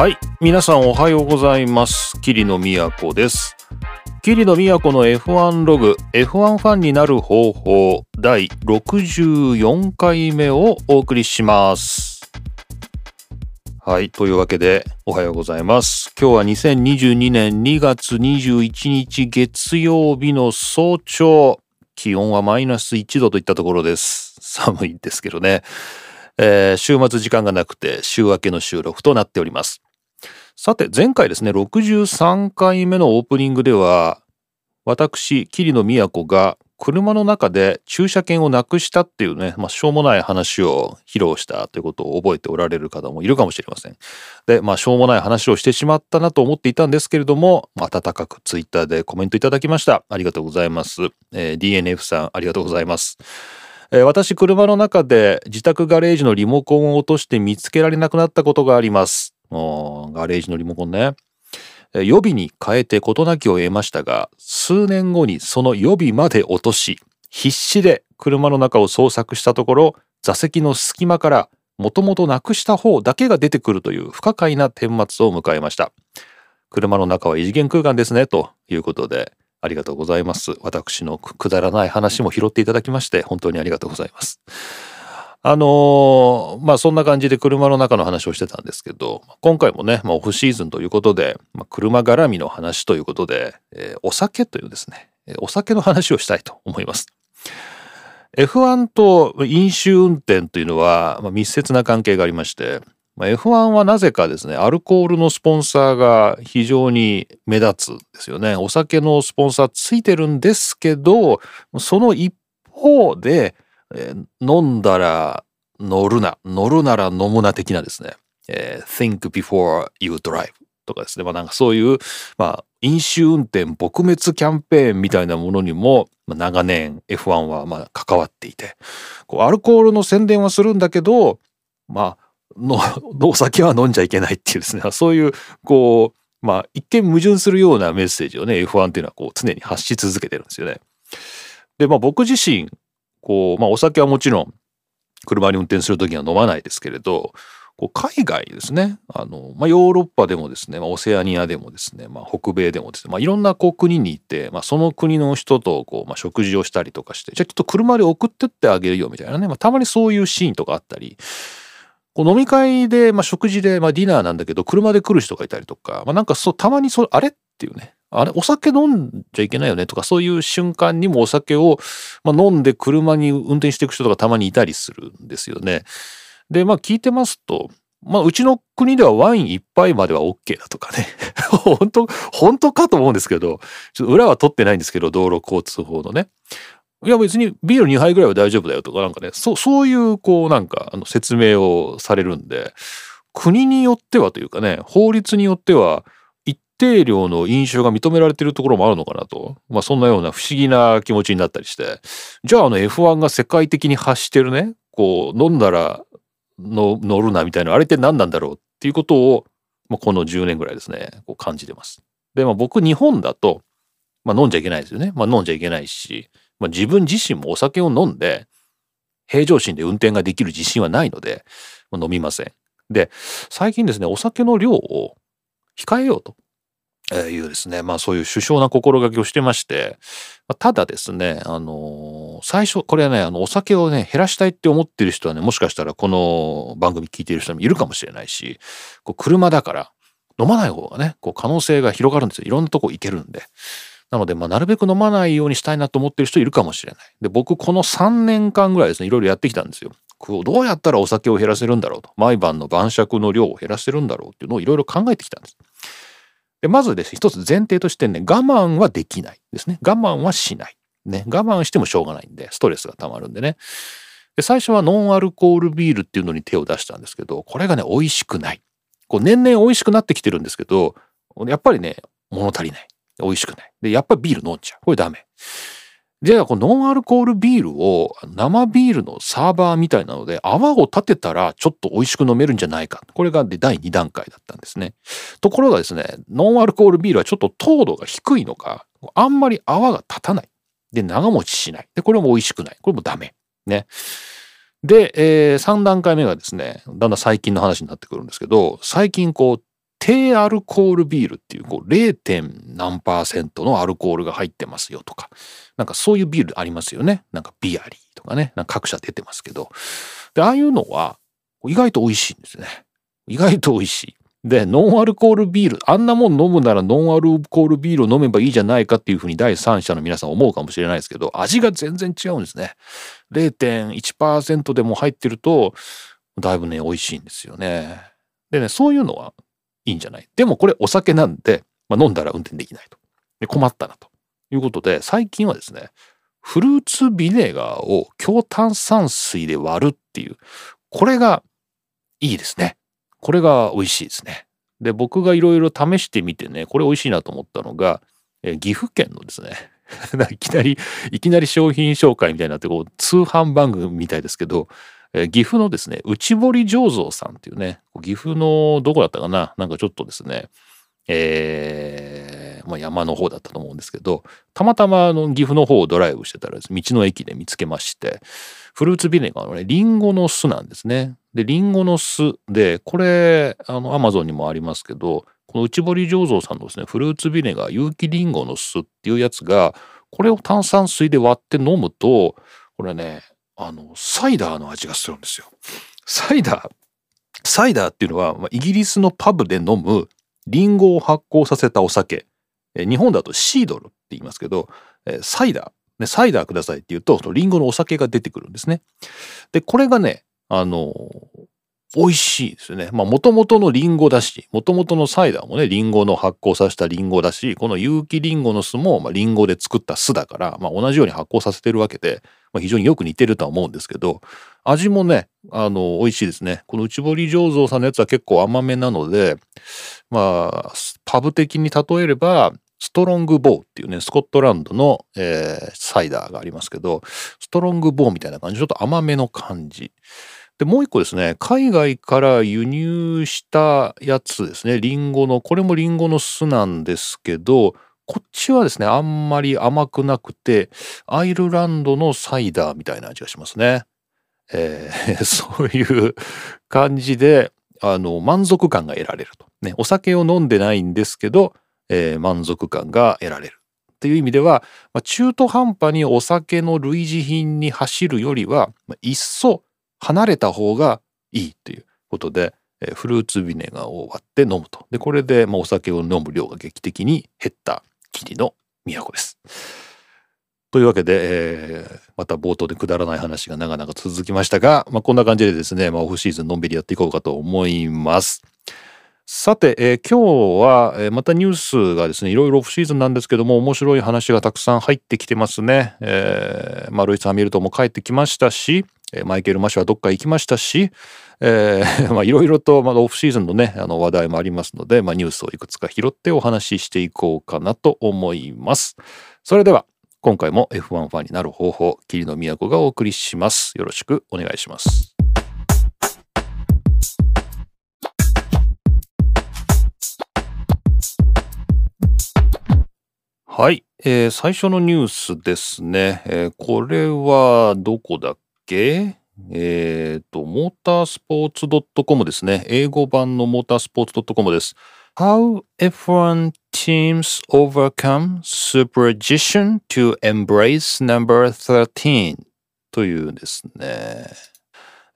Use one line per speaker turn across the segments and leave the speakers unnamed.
はい。皆さんおはようございます。桐野都です。桐野都の F1 ログ F1 ファンになる方法第64回目をお送りします。はい。というわけでおはようございます。今日は2022年2月21日月曜日の早朝。気温はマイナス1度といったところです。寒いですけどね。えー、週末時間がなくて週明けの収録となっております。さて、前回ですね、63回目のオープニングでは、私、桐野都が車の中で駐車券をなくしたっていうね、まあ、しょうもない話を披露したということを覚えておられる方もいるかもしれません。で、まあ、しょうもない話をしてしまったなと思っていたんですけれども、温かくツイッターでコメントいただきました。ありがとうございます。えー、DNF さん、ありがとうございます。えー、私、車の中で自宅ガレージのリモコンを落として見つけられなくなったことがあります。ガレージのリモコンね。予備に変えて事なきを得ましたが、数年後にその予備まで落とし、必死で車の中を捜索したところ、座席の隙間からもともとなくした方だけが出てくるという不可解な顛末を迎えました。車の中は異次元空間ですね、ということで、ありがとうございます。私のくだらない話も拾っていただきまして、本当にありがとうございます。あのー、まあそんな感じで車の中の話をしてたんですけど、今回もね、まあ、オフシーズンということで、まあ、車絡みの話ということで、えー、お酒というですね、お酒の話をしたいと思います。F1 と飲酒運転というのは、まあ、密接な関係がありまして、まあ、F1 はなぜかですね、アルコールのスポンサーが非常に目立つんですよね。お酒のスポンサーついてるんですけど、その一方で、えー、飲んだら乗るな、乗るなら飲むな的なですね、えー、think before you drive とかですね、まあなんかそういう、まあ飲酒運転撲滅キャンペーンみたいなものにも、まあ、長年 F1 はまあ関わっていて、こうアルコールの宣伝はするんだけど、まあの、お酒は飲んじゃいけないっていうですね、そういう、こう、まあ、一見矛盾するようなメッセージをね、F1 っていうのはこう常に発し続けてるんですよね。で、まあ僕自身、こう、まあお酒はもちろん車に運転する時には飲まないですけれど、こう海外ですね、あの、まあヨーロッパでもですね、まあ、オセアニアでもですね、まあ北米でもですね、まあいろんなこう国に行って、まあその国の人とこう、まあ食事をしたりとかして、じゃあちょっと車で送ってってあげるよみたいなね、まあたまにそういうシーンとかあったり、こう飲み会で、まあ、食事で、まあ、ディナーなんだけど、車で来る人がいたりとか、まあ、なんかそう、たまにそれ、あれっていうね、あれ、お酒飲んじゃいけないよね？とか、そういう瞬間にもお酒を、まあ、飲んで車に運転していく人とかたまにいたりするんですよね。で、まあ聞いてますと、まあうちの国ではワイン一杯までは OK だとかね。本当、本当かと思うんですけど、ちょっと裏は取ってないんですけど、道路交通法のね。いや別にビール2杯ぐらいは大丈夫だよとかなんかね、そう、そういうこうなんかあの説明をされるんで、国によってはというかね、法律によっては定量の飲酒が認められてるところもあるのかなと、まあそんなような不思議な気持ちになったりして、じゃああの F1 が世界的に発してるね、こう飲んだらの乗るなみたいな、あれって何なんだろうっていうことを、まあ、この10年ぐらいですね、こう感じてます。で、まあ僕日本だと、まあ飲んじゃいけないですよね。まあ飲んじゃいけないし、まあ、自分自身もお酒を飲んで、平常心で運転ができる自信はないので、まあ、飲みません。で、最近ですね、お酒の量を控えようと。いうですね、まあそういう首相な心がけをしてまして、ただですね、あのー、最初、これはね、あの、お酒をね、減らしたいって思ってる人はね、もしかしたらこの番組聞いてる人もいるかもしれないし、こう車だから飲まない方がね、こう可能性が広がるんですよ。いろんなとこ行けるんで。なので、まあ、なるべく飲まないようにしたいなと思ってる人いるかもしれない。で、僕、この3年間ぐらいですね、いろいろやってきたんですよ。こうどうやったらお酒を減らせるんだろうと。毎晩の晩酌の量を減らせるんだろうっていうのをいろいろ考えてきたんです。で、まずですね、一つ前提としてね、我慢はできないですね。我慢はしない。ね、我慢してもしょうがないんで、ストレスが溜まるんでね。で、最初はノンアルコールビールっていうのに手を出したんですけど、これがね、美味しくない。こう、年々美味しくなってきてるんですけど、やっぱりね、物足りない。美味しくない。で、やっぱりビール飲んじゃう。これダメ。じゃあ、このノンアルコールビールを生ビールのサーバーみたいなので泡を立てたらちょっと美味しく飲めるんじゃないか。これが第2段階だったんですね。ところがですね、ノンアルコールビールはちょっと糖度が低いのか、あんまり泡が立たない。で、長持ちしない。で、これも美味しくない。これもダメ。ね。で、えー、3段階目がですね、だんだん最近の話になってくるんですけど、最近こう、低アルコールビールっていうこう 0. 何パーセントのアルコールが入ってますよとか。なんかそういうビールありますよね。なんかビアリーとかね。なんか各社出てますけど。でああいうのは意外と美味しいんですね。意外と美味しい。でノンアルコールビールあんなもん飲むならノンアルコールビールを飲めばいいじゃないかっていうふうに第三者の皆さん思うかもしれないですけど味が全然違うんですね。0.1%でも入ってるとだいぶね美味しいんですよね。でねそういうのはいいんじゃない？でもこれお酒なんで、まあ、飲んだら運転できないと。で困ったなと。いうことで最近はですねフルーツビネガーを強炭酸水で割るっていうこれがいいですね。これが美味しいですね。で僕がいろいろ試してみてねこれ美味しいなと思ったのが、え岐阜県のですね いきなりいきなり商品紹介みたいになってこう通販番組みたいですけどえ岐阜のですね内堀醸造さんっていうね岐阜のどこだったかな？なんかちょっとですねえー、まあ、山の方だったと思うんですけどたまたまあの岐阜の方をドライブしてたらね道の駅で見つけましてフルーツビネガーのねリンゴの巣なんですね。でリンゴの巣でこれあのアマゾンにもありますけどこの内堀醸造さんのですねフルーツビネガー有機リンゴの巣っていうやつがこれを炭酸水で割って飲むとこれねあの、サイダーの味がするんですよ。サイダー、サイダーっていうのは、まあ、イギリスのパブで飲むリンゴを発酵させたお酒。え日本だとシードルって言いますけど、えサイダー、ね、サイダーくださいって言うと、そのリンゴのお酒が出てくるんですね。で、これがね、あの、美味しいですよね。まあ、もともとのリンゴだし、もともとのサイダーもね、リンゴの発酵させたリンゴだし、この有機リンゴの巣も、まあ、リンゴで作った巣だから、まあ、同じように発酵させてるわけで、まあ、非常によく似てるとは思うんですけど、味もね、あの、美味しいですね。この内堀醸造さんのやつは結構甘めなので、まあ、パブ的に例えれば、ストロングボーっていうね、スコットランドの、えー、サイダーがありますけど、ストロングボーみたいな感じ、ちょっと甘めの感じ。で、もう一個ですね、海外から輸入したやつですね、リンゴの、これもリンゴの巣なんですけど、こっちはですね、あんまり甘くなくて、アイルランドのサイダーみたいな味がしますね。えー、そういう感じで、あの、満足感が得られると。ね、お酒を飲んでないんですけど、えー、満足感が得られる。っていう意味では、まあ、中途半端にお酒の類似品に走るよりは、まあ、いっそ離れた方がいいということで、えフルーツビネガーを割って飲むと。で、これで、まあ、お酒を飲む量が劇的に減った霧の都です。というわけで、えー、また冒頭でくだらない話が長々続きましたが、まあ、こんな感じでですね、まあ、オフシーズンのんびりやっていこうかと思います。さて、えー、今日は、えー、またニュースがですね、いろいろオフシーズンなんですけども、面白い話がたくさん入ってきてますね。えー、まあ、ロイス・ハミルトンも帰ってきましたし、マイケル・マシュはどっか行きましたし、えー、まあいろいろとまだオフシーズンのね、あの話題もありますので、まあニュースをいくつか拾ってお話ししていこうかなと思います。それでは、今回も F1 ファンになる方法、霧の都がお送りします。よろしくお願いします。はい、えー、最初のニュースですね。えー、これはどこだっけ？えっ、ー、と、モータースポーツ .com ですね。英語版のモータースポーツ .com です。How F1 teams overcome superstition to embrace number 13というですね、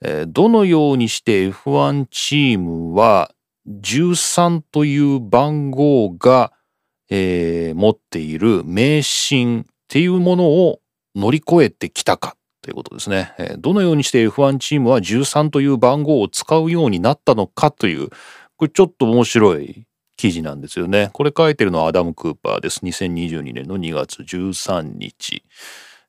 えー、どのようにして F1 チームは13という番号が、えー、持っている迷信っていうものを乗り越えてきたかということですね。どのようにして F1 チームは13という番号を使うようになったのかという、これちょっと面白い記事なんですよね。これ書いてるのはアダム・クーパーです。2022年の2月13日。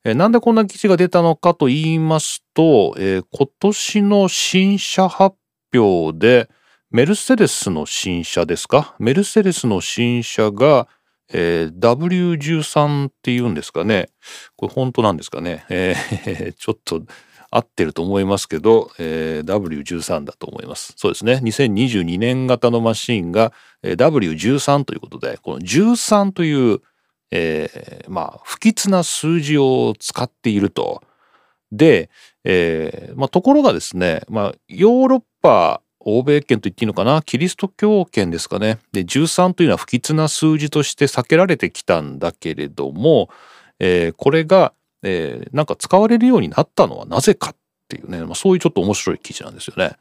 えなんでこんな記事が出たのかと言いますと、えー、今年の新車発表で、メルセデスの新車ですか？メルセデスの新車が、えー、W13 っていうんですかね。これ本当なんですかね。えー、ちょっと合ってると思いますけど、えー、W13 だと思います。そうですね。2022年型のマシンが、えー、W13 ということで、この13という、えー、まあ、不吉な数字を使っていると。で、えーまあ、ところがですね、まあ、ヨーロッパ欧米圏と言っていいのかな？キリスト教圏ですかね。で13というのは不吉な数字として避けられてきたんだけれども、えー、これが、えー、なんか使われるようになったのはなぜかっていうね、まあ、そういうちょっと面白い記事なんですよね。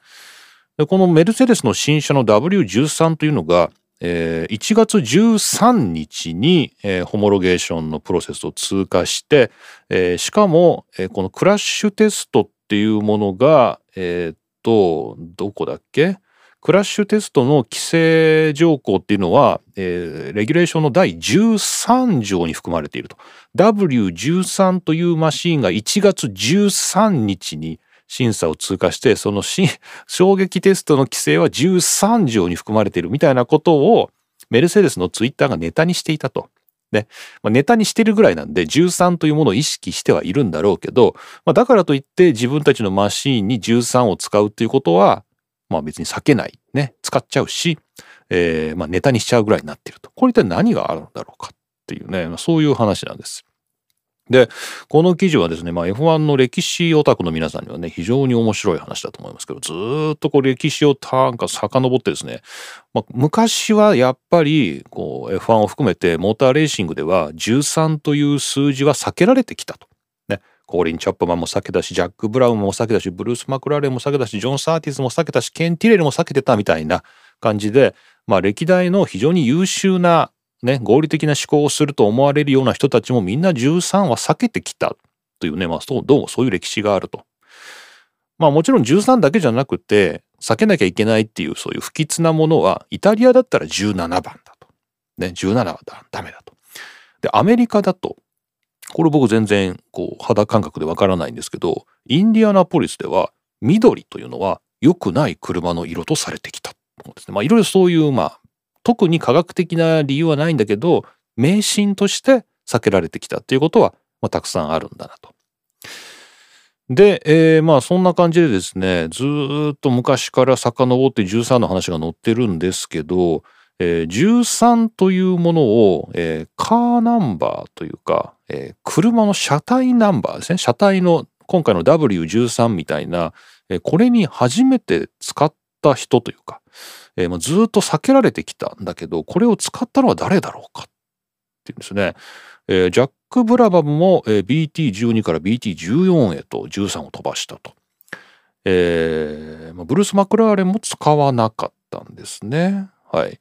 でこのメルセデスの新車の W13 というのが、えー、1月13日に、えー、ホモロゲーションのプロセスを通過して、えー、しかも、えー、このクラッシュテストっていうものが、えー、と、どこだっけ？クラッシュテストの規制条項っていうのは、えー、レギュレーションの第13条に含まれていると。W13 というマシンが1月13日に審査を通過してその 衝撃テストの規制は13条に含まれているみたいなことをメルセデスのツイッターがネタにしていたと。ね。まあ、ネタにしてるぐらいなんで13というものを意識してはいるんだろうけど、まあ、だからといって自分たちのマシーンに13を使うっていうことは、まあ、別に避けない。ね。使っちゃうし、えーまあ、ネタにしちゃうぐらいになっていると。これ一体何があるんだろうかっていうね。まそういう話なんです。で、この記事はですね、まあ、F1 の歴史オタクの皆さんにはね、非常に面白い話だと思いますけど、ずっとこう歴史をなんか遡ってですね、まあ、昔はやっぱりこう F1 を含めてモーターレーシングでは13という数字は避けられてきたと。ね、コーリン・チャップマンも避けたし、ジャック・ブラウンも避けたし、ブルース・マクラーレンも避けたし、ジョン・サーティスも避けたし、ケン・ティレルも避けてたみたいな感じで、まあ、歴代の非常に優秀なね、合理的な思考をすると思われるような人たちもみんな13は避けてきたというね、まあ、どうもそういう歴史があると。まあもちろん13だけじゃなくて、避けなきゃいけないっていうそういう不吉なものは、イタリアだったら17番だと。ね、17はダメだと。で、アメリカだと、これ僕全然こう肌感覚でわからないんですけど、インディアナポリスでは緑というのは良くない車の色とされてきた。ですね。まあいろいろそういうまあ特に科学的な理由はないんだけど迷信として避けられてきたっていうことは、まあ、たくさんあるんだなと。で、えー、まあそんな感じでですねずっと昔から遡って13の話が載ってるんですけど、えー、13というものを、えー、カーナンバーというか、えー、車の車体ナンバーですね車体の今回の W13 みたいな、えー、これに初めて使った人というかえー、まあ、ずっと避けられてきたんだけどこれを使ったのは誰だろうかっていうんですね。えー、ジャック・ブラバムも、えー、BT12 から BT14 へと13を飛ばしたと。えーまあ、ブルース・マクラーレンも使わなかったんですね。はい。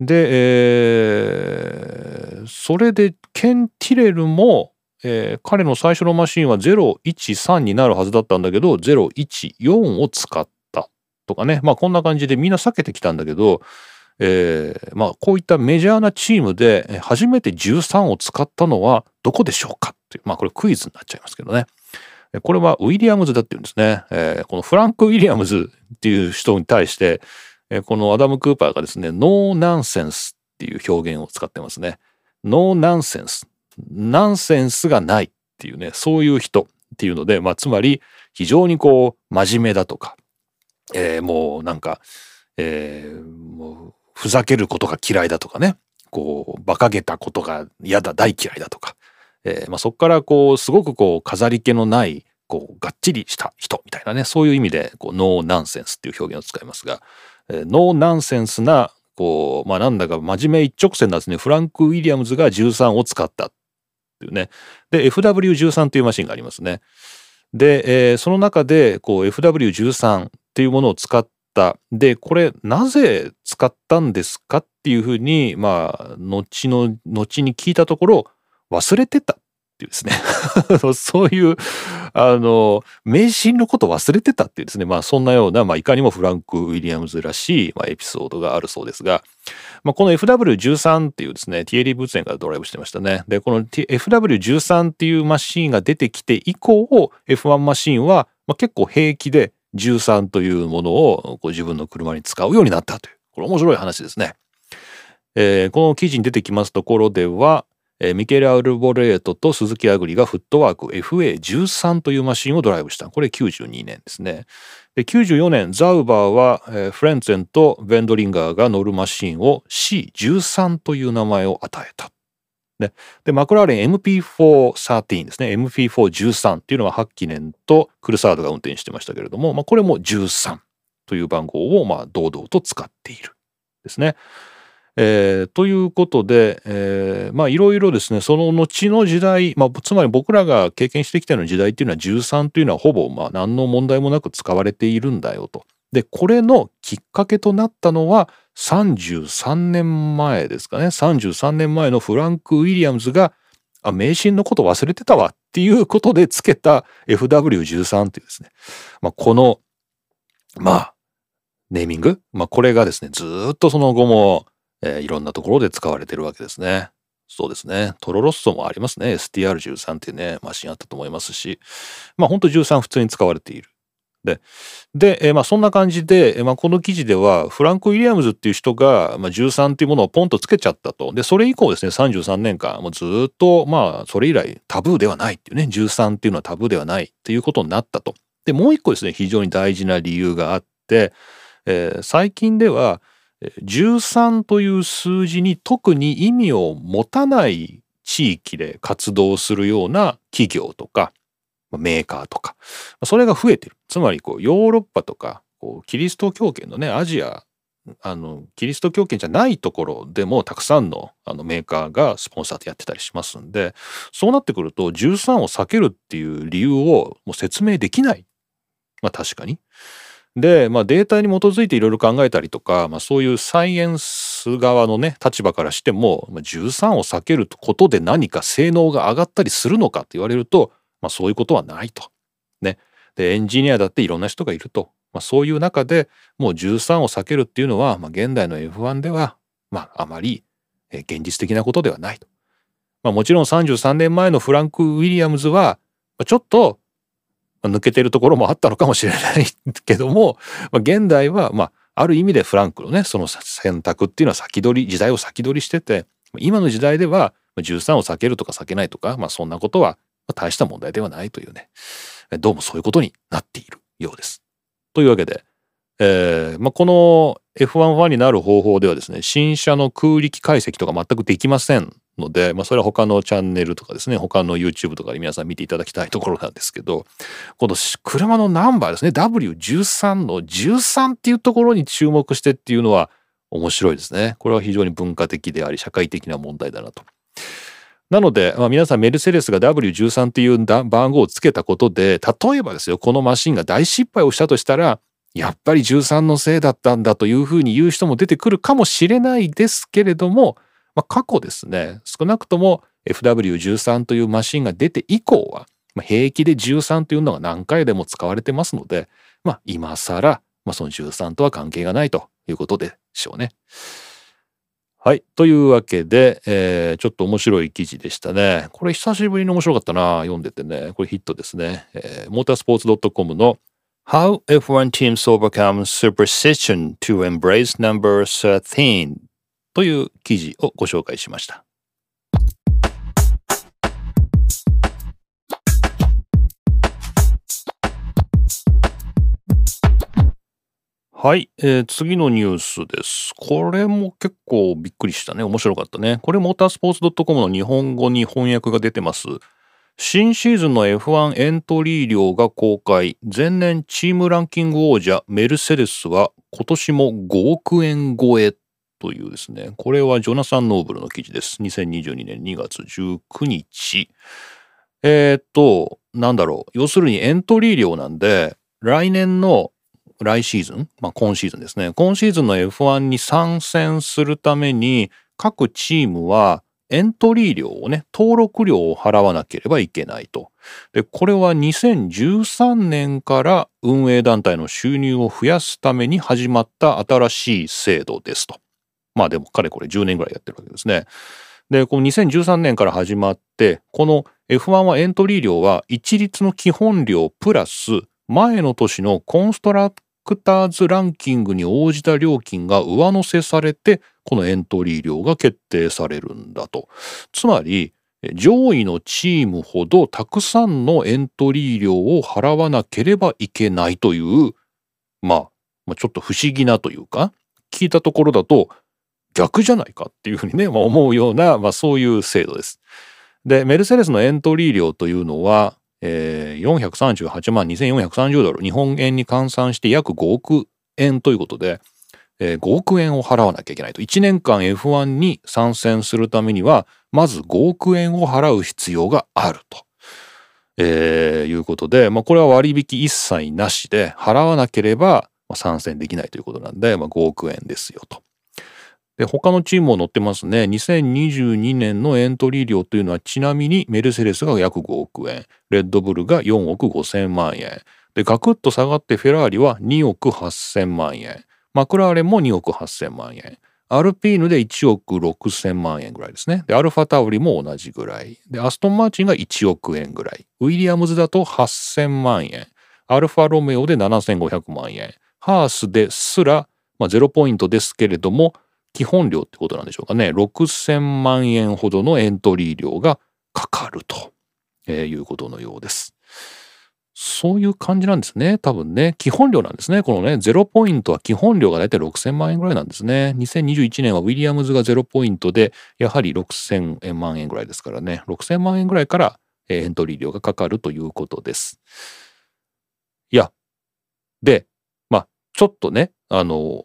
で、えー、それでケン・ティレルも、えー、彼の最初のマシンは013になるはずだったんだけど014を使っとかね、まあこんな感じでみんな避けてきたんだけど、えー、まあこういったメジャーなチームで初めて13を使ったのはどこでしょうかっていう、まあこれクイズになっちゃいますけどね。これはウィリアムズだっていうんですね。えー、このフランク・ウィリアムズっていう人に対して、このアダム・クーパーがですね、ノーナンセンスっていう表現を使ってますね。ノーナンセンス。ナンセンスがないっていうね、そういう人っていうので、まあつまり非常にこう真面目だとか、えー、もうなんか、えー、もうふざけることが嫌いだとかね。こう馬鹿げたことが嫌だ大嫌いだとか、えーまあ、そこからこうすごくこう飾り気のないこうがっちりした人みたいなね。そういう意味でこうノーナンセンスっていう表現を使いますが、えー、ノーナンセンスなこうまあなんだか真面目一直線なんですね。フランク・ウィリアムズが13を使ったっていうね。で FW13 というマシンがありますね。で、えー、その中でこう FW13 っていうものを使った。で、これなぜ使ったんですかっていうふうに、まあ、後の、後に聞いたところ、忘れてたっていうですね そういう、あの、迷信のこと忘れてたっていうですね、まあそんなような、まあいかにもフランク・ウィリアムズらしい、まあ、エピソードがあるそうですが、まあこの FW13 っていうですね、ティエリー・ブーツェンがドライブしてましたね。で、この FW13 っていうマシンが出てきて以降、F1 マシンは、まあ、結構平気で13というものをこう自分の車に使うようになったという、これ面白い話ですね。えー、この記事に出てきますところでは、えー、ミケル・アルボレートと鈴木アグリがフットワーク FA13 というマシンをドライブした。これ92年ですね。で94年、ザウバーは、えー、フレンツェンとベンドリンガーが乗るマシンを C13 という名前を与えた。ね、で、マクラーレン MP413 ですね。MP413 っていうのはハッキネンとクルサードが運転してましたけれども、まあ、これも13という番号をまあ堂々と使っているですね。えー、ということで、えー、まあいろいろですねその後の時代、まあ、つまり僕らが経験してきたような時代っていうのは13というのはほぼまあ何の問題もなく使われているんだよと。でこれのきっかけとなったのは33年前ですかね33年前のフランク・ウィリアムズがあ迷信のこと忘れてたわっていうことでつけた FW13 っていうですね、まあ、このまあネーミング、まあ、これがですねずっとその後もえー、いろんなところで使われてるわけですね。そうですね。トロロッソもありますね。STR13 っていうね、マシンあったと思いますし、まあ本当13普通に使われている。で、で、えー、まあそんな感じで、まあこの記事では、フランク・ウィリアムズっていう人が、まあ、13っていうものをポンとつけちゃったと。で、それ以降ですね、33年間、もうずっと、まあそれ以来タブーではないっていうね、13っていうのはタブーではないっていうことになったと。で、もう一個ですね、非常に大事な理由があって、えー、最近では、13という数字に特に意味を持たない地域で活動するような企業とかメーカーとか。それが増えてる。つまりこうヨーロッパとかこうキリスト教圏のねアジアあのキリスト教圏じゃないところでもたくさんのあのメーカーがスポンサーでやってたりしますんでそうなってくると13を避けるっていう理由をもう説明できない。まあ確かに。で、まあ、データに基づいていろいろ考えたりとか、まあ、そういうサイエンス側のね立場からしても、まあ、13を避けることで何か性能が上がったりするのかって言われると、まあ、そういうことはないと。ね。でエンジニアだっていろんな人がいると。まあ、そういう中でもう13を避けるっていうのは、まあ、現代の F1 では、まあ、あまり現実的なことではないと。まあ、もちろん33年前のフランク・ウィリアムズはちょっと抜けてるところもあったのかもしれない けども、まあ、現代は、まあ、ある意味でフランクのね、その選択っていうのは先取り、時代を先取りしてて、今の時代では13を避けるとか避けないとか、まあそんなことは大した問題ではないというね、どうもそういうことになっているようです。というわけで、えーまあ、この F1 ファンになる方法ではですね、新車の空力解析とか全くできませんので、まあ、それは他のチャンネルとかですね他の YouTube とかで皆さん見ていただきたいところなんですけどこの車のナンバーですね W13 の13っていうところに注目してっていうのは面白いですねこれは非常に文化的であり社会的な問題だなと。なので、まあ、皆さんメルセデスが W13 っていう番号をつけたことで例えばですよこのマシンが大失敗をしたとしたらやっぱり13のせいだったんだというふうに言う人も出てくるかもしれないですけれどもまあ、過去ですね少なくとも FW13 というマシンが出て以降は、まあ、平気で13というのが何回でも使われてますので、まあ、今更、まあ、その13とは関係がないということでしょうね。はい。というわけで、えー、ちょっと面白い記事でしたね。これ久しぶりに面白かったな。読んでてね。これヒットですね。えー、モータースポーツ .com の How F1 Teams Overcome Superstition to Embrace Number 13という記事をご紹介しました。はい、えー、次のニュースです。これも結構びっくりしたね。面白かったね。これモータースポーツ .com の日本語に翻訳が出てます。新シーズンの F1 エントリー量が公開。前年チームランキング王者メルセデスは今年も5億円超えというですね、これはジョナサン・ノーブルの記事です。2022年2月19日。えー、っと、なんだろう。要するにエントリー量なんで、来年の来シーズン、まあ今シーズンですね。今シーズンの F1 に参戦するために、各チームはエントリー料をね、登録料を払わなければいけないと。で、これは2013年から運営団体の収入を増やすために始まった新しい制度ですと。まあでもかれこれ10年ぐらいやってるわけですね。で、この2013年から始まって、この F1 はエントリー料は一律の基本料プラス前の年のコンストラクターズランキングに応じた料金が上乗せされて、このエントリー料が決定されるんだと。つまり、上位のチームほどたくさんのエントリー料を払わなければいけないという、まあ、まあ、ちょっと不思議なというか、聞いたところだと、逆じゃないかっていうふうにね、まあ、思うような、まあ、そういう制度です。で、メルセデスのエントリー料というのは、438万2430ドル、日本円に換算して約5億円ということで、えー、5億円を払わなきゃいけないと。1年間 F1 に参戦するためには、まず5億円を払う必要があると。えー、いうことで、まあ、これは割引一切なしで、払わなければ参戦できないということなんで、まあ、5億円ですよと。で、他のチームも載ってますね。2022年のエントリー料というのはちなみにメルセデスが約5億円、レッドブルが4億5千万円。で、ガクッと下がってフェラーリは2億8千万円。マクラーレンも2億8千万円。アルピーヌで1億6千万円ぐらいですね。で、アルファタウリも同じぐらい。で、アストンマーチンが1億円ぐらい。ウィリアムズだと8000万円。アルファロメオで7500万円。ハースですら、まあ、0ポイントですけれども、基本料ってことなんでしょうかね。6000万円ほどのエントリー料がかかると、え、いうことのようです。そういう感じなんですね。多分ね。基本料なんですね。このね、0ポイントは基本料がだいたい6000万円ぐらいなんですね。2021年はウィリアムズが0ポイントで、やはり6000万円ぐらいですからね。6000万円ぐらいからエントリー料がかかるということです。いや、で、まあ、ちょっとね、あの、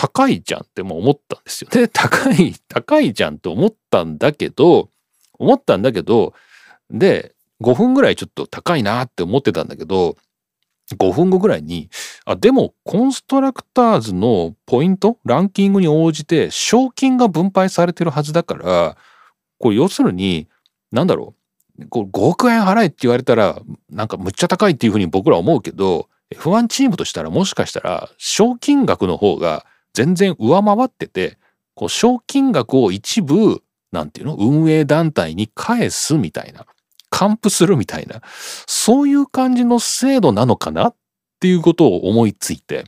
高いじゃんってもう思ったんですよね。高い、高いじゃんって思ったんだけど、思ったんだけど、で、5分ぐらいちょっと高いなって思ってたんだけど、5分後ぐらいに、あ、でもコンストラクターズのポイント、ランキングに応じて賞金が分配されてるはずだから、これ要するに、なんだろう、こ5億円払えって言われたら、なんかむっちゃ高いっていうふうに僕ら思うけど、F1 チームとしたらもしかしたら賞金額の方が全然上回ってて、こう賞金額を一部、なんていうの運営団体に返すみたいな。還付するみたいな。そういう感じの制度なのかなっていうことを思いついて。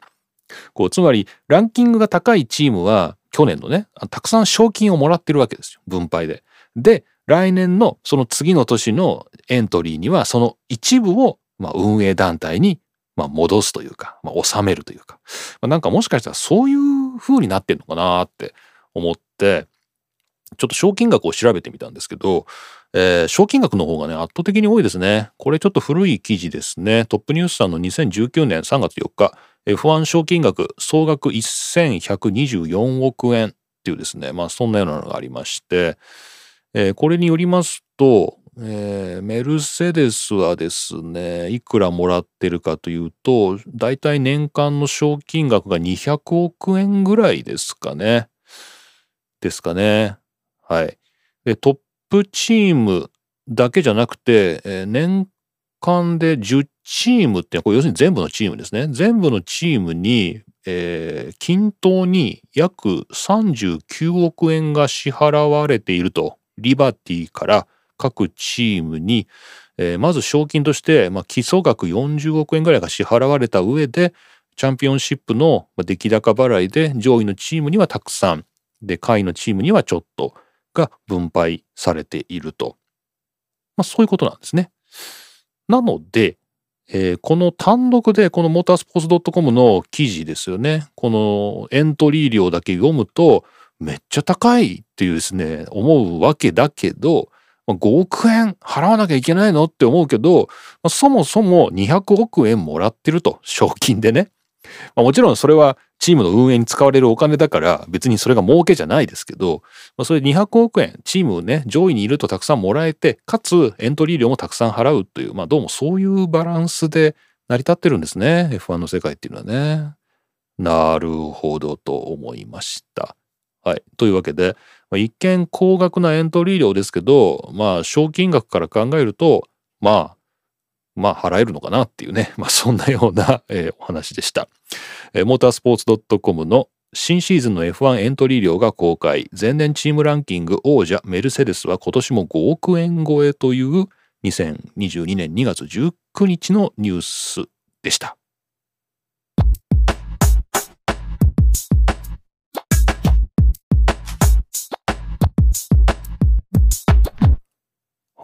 こう、つまり、ランキングが高いチームは、去年のね、たくさん賞金をもらってるわけですよ。分配で。で、来年のその次の年のエントリーには、その一部を、まあ、運営団体にまあ、戻すというか、まあ、収めるというか、まあ、なんかもしかしたらそういう風になってんのかなって思って、ちょっと賞金額を調べてみたんですけど、えー、賞金額の方がね、圧倒的に多いですね。これちょっと古い記事ですね。トップニュースさんの2019年3月4日、F1 賞金額総額1124億円っていうですね、まあそんなようなのがありまして、えー、これによりますと、えー、メルセデスはですね、いくらもらってるかというと、だいたい年間の賞金額が200億円ぐらいですかね。ですかね。はい。で、トップチームだけじゃなくて、えー、年間で10チームってこれ要するに全部のチームですね。全部のチームに、えー、均等に約39億円が支払われていると。リバティから各チームに、えー、まず賞金として、まあ、基礎額40億円ぐらいが支払われた上でチャンピオンシップの出来高払いで上位のチームにはたくさんで下位のチームにはちょっとが分配されていると、まあ、そういうことなんですね。なので、えー、この単独でこのモータースポーツ .com の記事ですよねこのエントリー料だけ読むとめっちゃ高いっていうですね思うわけだけど5億円払わなきゃいけないのって思うけど、そもそも200億円もらってると、賞金でね。まあ、もちろんそれはチームの運営に使われるお金だから別にそれが儲けじゃないですけど、まあ、それ200億円チームね上位にいるとたくさんもらえてかつエントリー料もたくさん払うというまあどうもそういうバランスで成り立ってるんですね F1 の世界っていうのはね。なるほどと思いました。はい。というわけで、まあ、一見高額なエントリー料ですけど、まあ、賞金額から考えると、まあ、まあ、払えるのかなっていうね、まあ、そんなような、えー、お話でした。えー、モータースポーツ .com の新シーズンの F1 エントリー料が公開。前年チームランキング王者メルセデスは今年も5億円超えという2022年2月19日のニュースでした。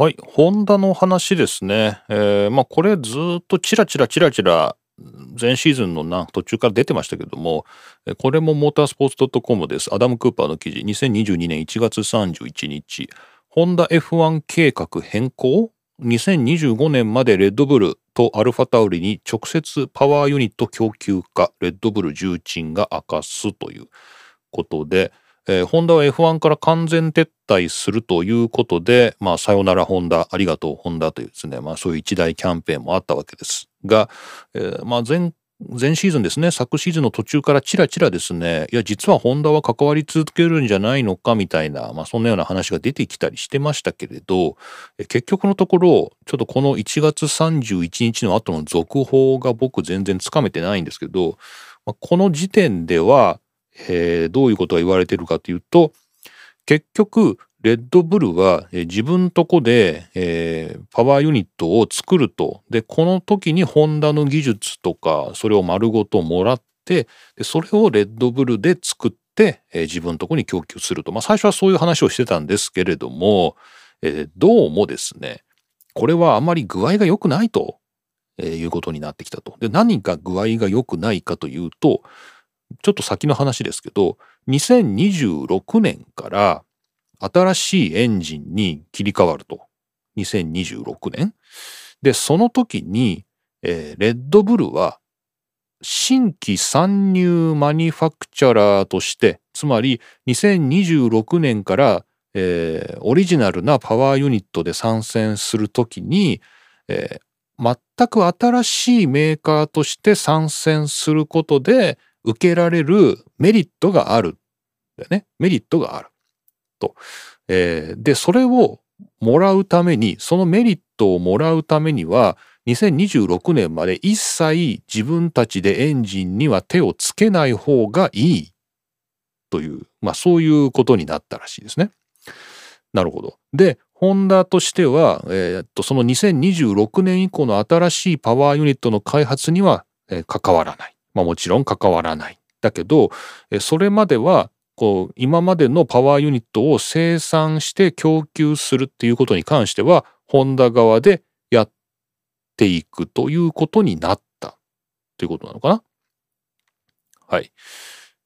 はい。ホンダの話ですね。えー、まあこれずっとチラチラチラチラ前シーズンのな途中から出てましたけども、これもモータースポーツ .com です。アダム・クーパーの記事、2022年1月31日、ホンダ F1 計画変更 ?2025 年までレッドブル、とアルファタウリに直接パワーユニット供給かレッドブル重鎮が明かすということで、えー、ホンダは F1 から完全撤退するということで、まあ、さよならホンダ、ありがとうホンダというですね、まあ、そういう一大キャンペーンもあったわけですが、えー、まあ前、前シーズンですね、昨シーズンの途中からちらちらですね、いや、実はホンダは関わり続けるんじゃないのかみたいな、まあ、そんなような話が出てきたりしてましたけれど、結局のところ、ちょっとこの1月31日の後の続報が僕全然つかめてないんですけど、まあ、この時点では、えー、どういうことが言われてるかというと結局レッドブルは、自分とこで、えー、パワーユニットを作るとでこの時にホンダの技術とかそれを丸ごともらってでそれをレッドブルで作って、えー、自分とこに供給すると、まあ、最初はそういう話をしてたんですけれども、えー、どうもですねこれはあまり具合が良くないと、えー、いうことになってきたと。で何が具合が良くないかというとちょっと先の話ですけど、2026年から新しいエンジンに切り替わると。2026年。で、その時に、えー、レッドブルは新規参入マニファクチャラーとして、つまり2026年から、えー、オリジナルなパワーユニットで参戦するときに、えー、全く新しいメーカーとして参戦することで、受けられるメリットがある。だよね。メリットがある。と。えー、で、それをもらうために、そのメリットをもらうためには、2026年まで一切自分たちでエンジンには手をつけない方がいいという、まあそういうことになったらしいですね。なるほど。で、ホンダとしては、えー、っと、その2026年以降の新しいパワーユニットの開発には、えー、関わらない。まあ、もちろん関わらない。だけどそれまではこう今までのパワーユニットを生産して供給するっていうことに関してはホンダ側でやっていくということになったということなのかなはい。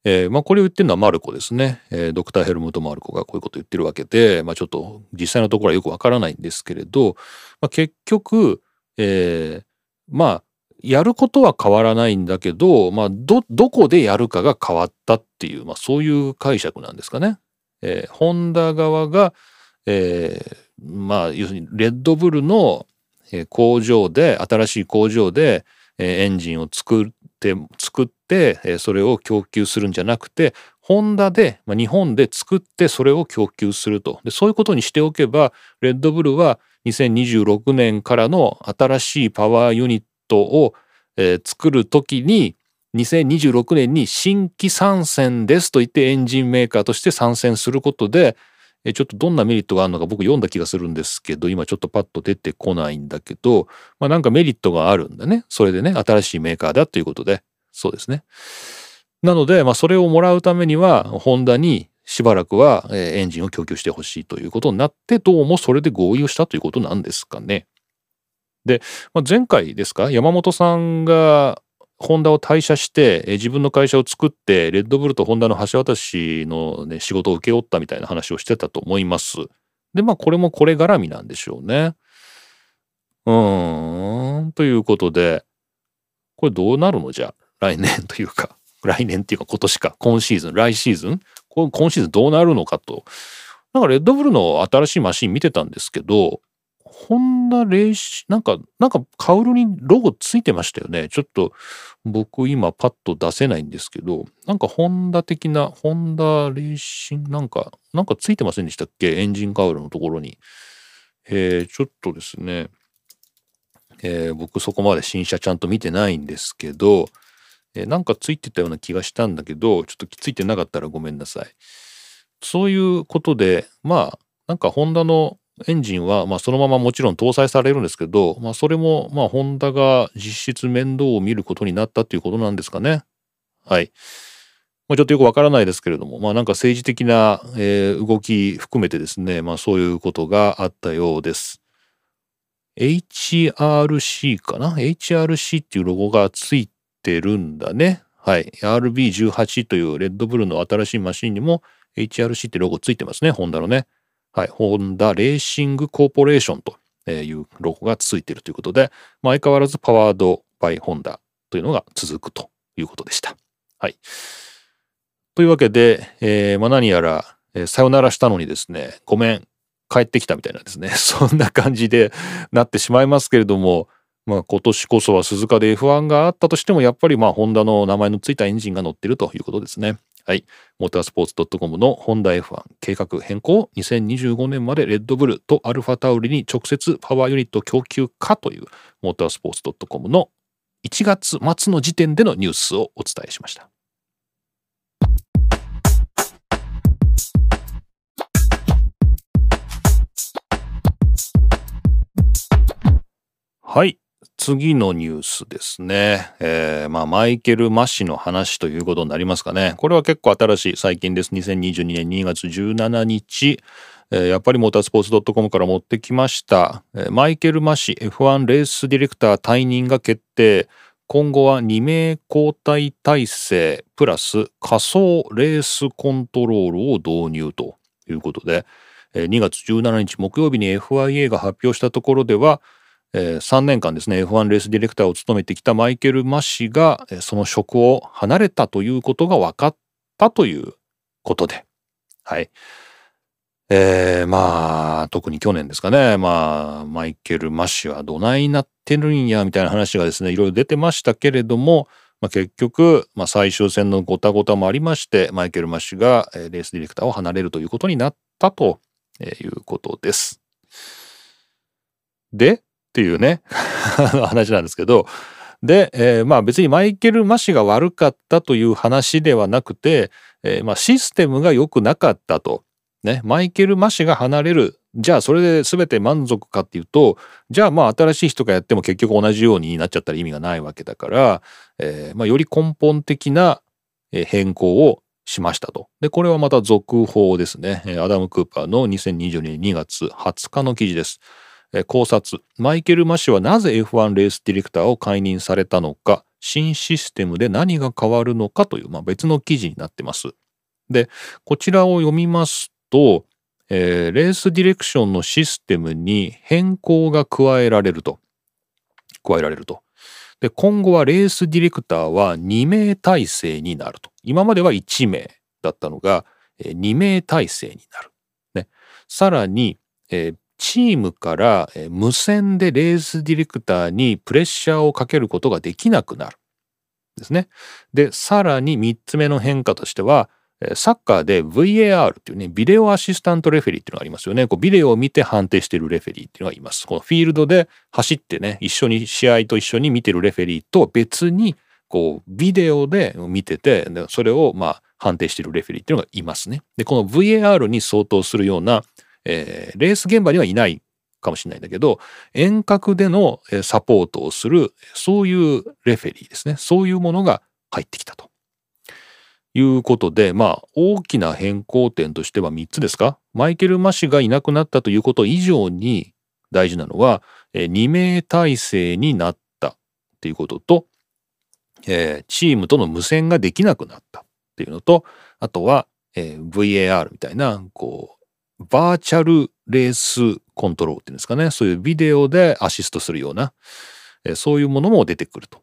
えー、まあこれを言ってるのはマルコですね、えー、ドクターヘルムト・マルコがこういうことを言ってるわけで、まあ、ちょっと実際のところはよくわからないんですけれど、まあ、結局、えー、まあやることは変わらないんだけど、まあ、ど、どこでやるかが変わったっていう、まあ、そういう解釈なんですかね。えー、ホンダ側が、えー、まあ、要するに、レッドブルの工場で、新しい工場で、エンジンを作って、作って、それを供給するんじゃなくて、ホンダで、まあ、日本で作ってそれを供給すると。で、そういうことにしておけば、レッドブルは2026年からの新しいパワーユニットトを、えー、作る時に2026年に新規参戦ですと言ってエンジンメーカーとして参戦することで、えー、ちょっとどんなメリットがあるのか僕読んだ気がするんですけど今ちょっとパッと出てこないんだけど、まあ、なんかメリットがあるんだねそれでね新しいメーカーだということでそうですね。なので、まあ、それをもらうためにはホンダにしばらくはエンジンを供給してほしいということになってどうもそれで合意をしたということなんですかね。で、まあ、前回ですか山本さんがホンダを退社して自分の会社を作ってレッドブルとホンダの橋渡しの、ね、仕事を請け負ったみたいな話をしてたと思います。でまあこれもこれ絡みなんでしょうね。うーんということでこれどうなるの？じゃ来年というか 来年っていうか今年か今シーズン来シーズン？今シーズンどうなるのかと。なんかレッドブルの新しいマシン見てたんですけどホンダレーシなんか、なんかカウルにロゴついてましたよね。ちょっと僕今パッと出せないんですけど、なんかホンダ的な、ホンダレーシングなんか、なんかついてませんでしたっけ？エンジンカウルのところに。えー、ちょっとですね、えー、僕そこまで新車ちゃんと見てないんですけど、えー、なんかついてたような気がしたんだけど、ちょっとついてなかったらごめんなさい。そういうことで、まあ、なんかホンダのエンジンは、まあ、そのままもちろん搭載されるんですけど、まあ、それも、まあ、ホンダが実質面倒を見ることになったということなんですかね。はい。まあ、ちょっとよくわからないですけれども、まあ、なんか政治的な、えー、動き含めてですね、まあ、そういうことがあったようです。HRC かな ?HRC っていうロゴがついてるんだね。はい。RB18 というレッドブルの新しいマシンにも HRC ってロゴついてますね。ホンダのね。はい、ホンダレーシングコーポレーションというロゴがついているということで、まあ、相変わらずパワードバイホンダというのが続くということでした。はい。というわけで、えー、まあ、何やら、えー、さよならしたのにですね、ごめん、帰ってきたみたいなですね、そんな感じでなってしまいますけれども、まあ今年こそは鈴鹿で F1 があったとしても、やっぱりまあホンダの名前のついたエンジンが乗ってるということですね。はい。モータースポーツ .com のホンダ F1 計画変更2025年までレッドブルとアルファタウリに直接パワーユニット供給かというモータースポーツ .com の1月末の時点でのニュースをお伝えしました。はい。次のニュースですね。えー、まあ、マイケル・マシの話ということになりますかね。これは結構新しい、最近です。2022年2月17日。やっぱりモータースポーツ .com から持ってきました。マイケル・マシ F1 レースディレクター退任が決定。今後は2名交代体制プラス仮想レースコントロールを導入ということで、2月17日木曜日に FIA が発表したところでは、えー、3年間ですね F1 レースディレクターを務めてきたマイケル・マシが、その職を離れたということが分かったということではい。えー、まあ特に去年ですかねまあマイケル・マシはどないなってるんやみたいな話がですねいろいろ出てましたけれども、まあ、結局、まあ、最終戦のごたごたもありましてマイケル・マシがレースディレクターを離れるということになったということです。でっていうね 話なんですけどで、えー、まあ別にマイケル・マシが悪かったという話ではなくて、えー、まあシステムが良くなかったと。ね、マイケル・マシが離れるじゃあそれで全て満足かっていうとじゃあまあ新しい人がやっても結局同じようになっちゃったら意味がないわけだから、えーまあ、より根本的な変更をしましたと。でこれはまた続報ですね。アダム・クーパーの2022年2月20日の記事です。考察マイケル・マシはなぜ F1 レースディレクターを解任されたのか新システムで何が変わるのかという、まあ、別の記事になってます。でこちらを読みますと、えー、レースディレクションのシステムに変更が加えられると加えられると。で今後はレースディレクターは2名体制になると。今までは1名だったのが2名体制になる。ね、さらに、えー、チームから無線でレースディレクターにプレッシャーをかけることができなくなる。ですね。で、さらに3つ目の変化としては、サッカーで VAR っていうね、ビデオアシスタントレフェリーっていうのがありますよね。こうビデオを見て判定してるレフェリーっていうのがいます。このフィールドで走ってね、一緒に試合と一緒に見てるレフェリーと別に、こう、ビデオで見てて、それをまあ判定してるレフェリーっていうのがいますね。で、この VAR に相当するようなえー、レース現場にはいないかもしれないんだけど遠隔でのサポートをするそういうレフェリーですね。そういうものが入ってきたと。いうことでまあ大きな変更点としては3つですか？マイケル・マシがいなくなったということ以上に大事なのは2名体制になったっていうことと、えー、チームとの無線ができなくなったっていうのとあとは、えー、VAR みたいなこうバーチャルレースコントロールっていうんですかねそういうビデオでアシストするようなそういうものも出てくると。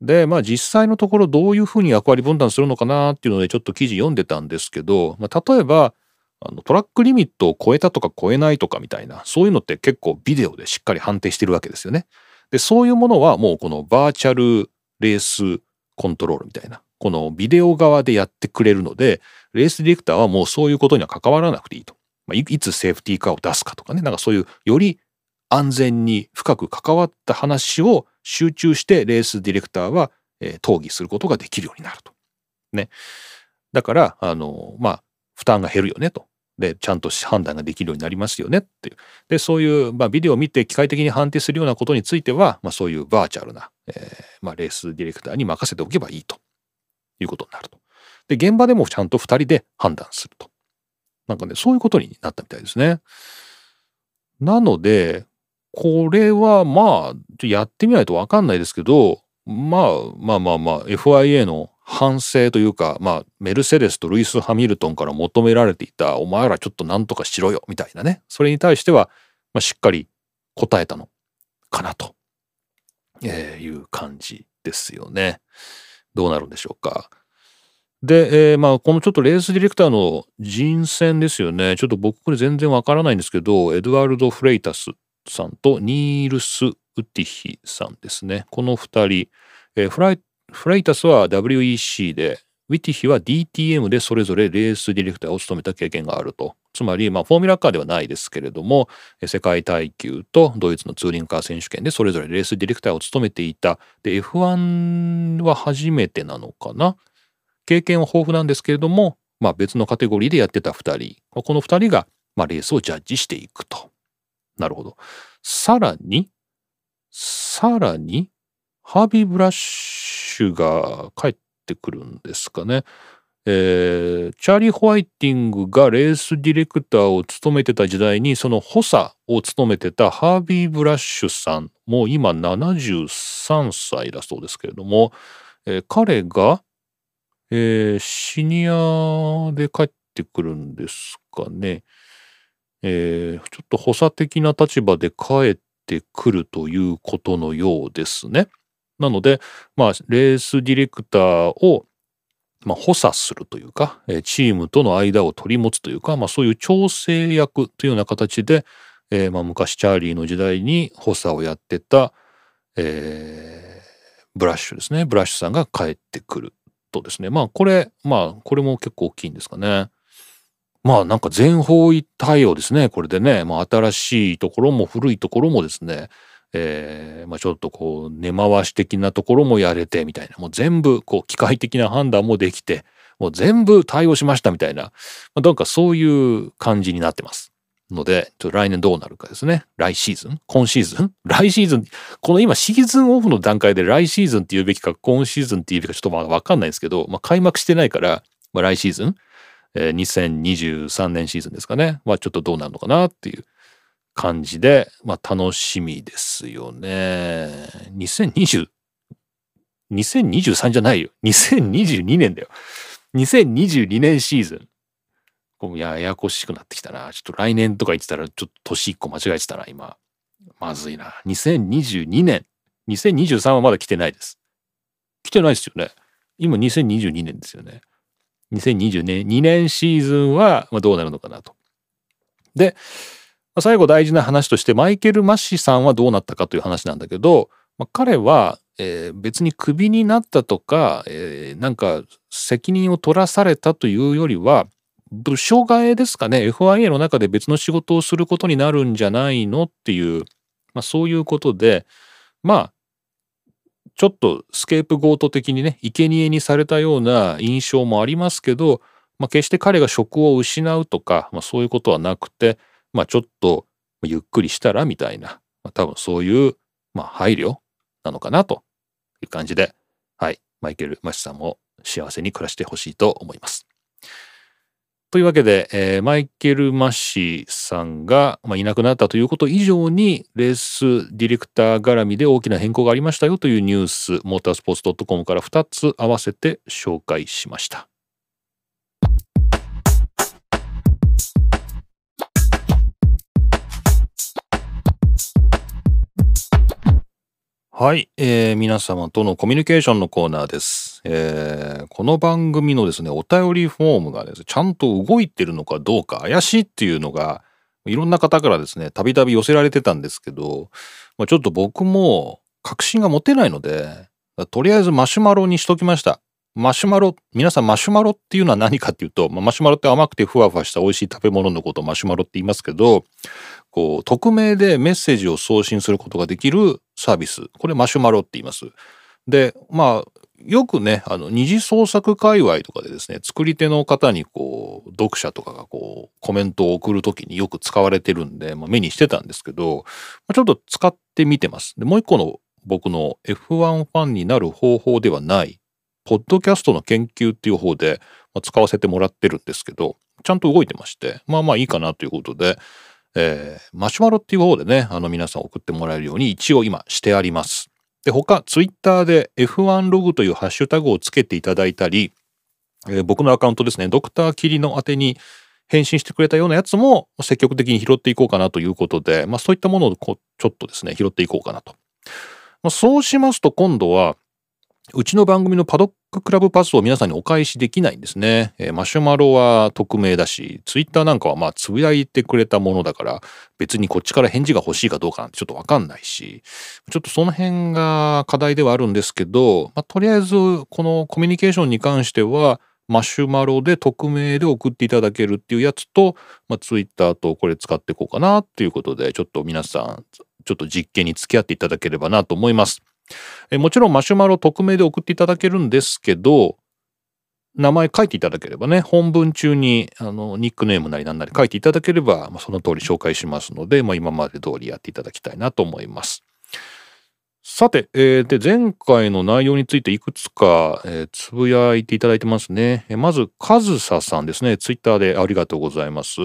でまあ実際のところどういうふうに役割分担するのかなっていうのでちょっと記事読んでたんですけど、まあ、例えばあのトラックリミットを超えたとか超えないとかみたいなそういうのって結構ビデオでしっかり判定してるわけですよね。でそういうものはもうこのバーチャルレースコントロールみたいなこのビデオ側でやってくれるのでレースディレクターはもうそういうことには関わらなくていいと。まあ、いつセーフティーカーを出すかとかね、なんかそういうより安全に深く関わった話を集中してレースディレクターは、え、討議することができるようになると。ね。だから、あの、まあ、負担が減るよねと。で、ちゃんと判断ができるようになりますよねっていう。で、そういう、まあ、ビデオを見て機械的に判定するようなことについては、まあ、そういうバーチャルな、えー、まあ、レースディレクターに任せておけばいいということになると。で、現場でもちゃんと2人で判断すると。なんかね、そういうことになったみたいですね。なので、これはまあ、やってみないとわかんないですけど、まあ、まあまあまあ、FIA の反省というか、まあ、メルセデスとルイス・ハミルトンから求められていた、お前らちょっとなんとかしろよ、みたいなね。それに対しては、まあ、しっかり答えたのかなと、えいう感じですよね。どうなるんでしょうか。で、えー、まあこのちょっとレースディレクターの人選ですよね。ちょっと僕これ全然わからないんですけど、エドワルド・フレイタスさんとニールス・ウティヒさんですね。この2人、えー、フライフレイタスは WEC で、ウィティヒは DTM でそれぞれレースディレクターを務めた経験があると。つまり、まあ、フォーミュラカーではないですけれども、世界耐久とドイツのツーリングカー選手権でそれぞれレースディレクターを務めていた。で、F1 は初めてなのかな？経験は豊富なんですけれども、まあ、別のカテゴリーでやってた2人。この2人が、まあ、レースをジャッジしていくと。なるほど。さらに、さらに、ハービー・ブラッシュが帰ってくるんですかね。えー、チャーリー・ホワイティングがレースディレクターを務めてた時代にその補佐を務めてたハービー・ブラッシュさんもう今73歳だそうですけれども、えー、彼が、えー、シニアで帰ってくるんですかね、えー、ちょっと補佐的な立場で帰ってくるということのようですね。なので、まあ、レースディレクターを、まあ、補佐するというかえ、チームとの間を取り持つというか、まあ、そういう調整役というような形で、えー、まあ、昔チャーリーの時代に補佐をやってた、えー、ブラッシュですね。ブラッシュさんが帰ってくるとですね。まあ、これ、まあ、これも結構大きいんですかね。まあ、なんか全方位対応ですね。これでね、まあ、新しいところも古いところもですね、えー、まあ、ちょっとこう根回し的なところもやれてみたいなもう全部こう機械的な判断もできてもう全部対応しましたみたいな、まあ、なんかそういう感じになってます。ので、ちょっと来年どうなるかですね。来シーズン？今シーズン？来シーズン？この今シーズンオフの段階で来シーズンって言うべきか今シーズンって言うべきかちょっとまだわかんないんですけど、まあ、開幕してないから、まあ、来シーズン、えー、2023年シーズンですかね。まあちょっとどうなるのかなっていう感じで、まあ楽しみですよね。2020、2023じゃないよ。2022年だよ。2022年シーズン。こうややこしくなってきたな。ちょっと来年とか言ってたら、ちょっと年1個間違えてたな、今。まずいな。2022年。2023はまだ来てないです。来てないですよね。今2022年ですよね。2020年、2年シーズンはどうなるのかなと。で、最後大事な話としてマイケル・マッシさんはどうなったかという話なんだけど、まあ、彼は、えー、別にクビになったとか、えー、なんか責任を取らされたというよりは部署替えですかね FIA の中で別の仕事をすることになるんじゃないのっていう、まあ、そういうことでまあちょっとスケープゴート的にね生贄にされたような印象もありますけど、まあ、決して彼が職を失うとか、まあ、そういうことはなくてまあちょっとゆっくりしたらみたいな、まあ、多分そういう、まあ、配慮なのかなという感じで、はい、マイケル・マシさんも幸せに暮らしてほしいと思います。というわけで、えー、マイケル・マシーさんが、まあ、いなくなったということ以上に、レースディレクター絡みで大きな変更がありましたよというニュース、モータースポーツ .com から2つ合わせて紹介しました。はい、えー、皆様とのコミュニケーションのコーナーです。えー、この番組のですね、お便りフォームがですね、ちゃんと動いてるのかどうか怪しいっていうのが、いろんな方からですね、たびたび寄せられてたんですけど、まあ、ちょっと僕も確信が持てないので、とりあえずマシュマロにしときました。マシュマロ、皆さんマシュマロっていうのは何かっていうと、まあ、マシュマロって甘くてふわふわした美味しい食べ物のことをマシュマロって言いますけど、こう、匿名でメッセージを送信することができるサービス。これマシュマロって言います。で、まあ、よくね、あの、二次創作界隈とかでですね、作り手の方にこう、読者とかがこう、コメントを送るときによく使われてるんで、まあ、目にしてたんですけど、まちょっと使ってみてます。で、もう一個の僕の F1 ファンになる方法ではない、ポッドキャストの研究っていう方でま使わせてもらってるんですけど、ちゃんと動いてまして、まあまあいいかなということで、えー、マシュマロっていう方でね、あの皆さん送ってもらえるように一応今してあります。で、他、ツイッターで F1 ログというハッシュタグをつけていただいたり、えー、僕のアカウントですね、ドクターキリの宛てに、返信してくれたようなやつも積極的に拾っていこうかなということで、まあそういったものをこうちょっとですね、拾っていこうかなと。まあ、そうしますと今度は、うちの番組のパドッククラブパスを皆さんにお返しできないんですね。えー、マシュマロは匿名だし、ツイッターなんかはまあつぶやいてくれたものだから、別にこっちから返事が欲しいかどうかなんてちょっとわかんないし、ちょっとその辺が課題ではあるんですけど、まあ、とりあえずこのコミュニケーションに関しては、マシュマロで匿名で送っていただけるっていうやつと、まあ、ツイッターとこれ使っていこうかなっていうことで、ちょっと皆さん、ちょっと実験に付き合っていただければなと思います。えもちろんマシュマロ匿名で送っていただけるんですけど、名前書いていただければね、本文中にあのニックネームなりなんなり書いていただければ、まあ、その通り紹介しますので、まあ、今まで通りやっていただきたいなと思います。さて、えー、で、前回の内容についていくつか、えー、つぶやいていただいてますね。えまず、カズサさんですね。ツイッターでありがとうございます。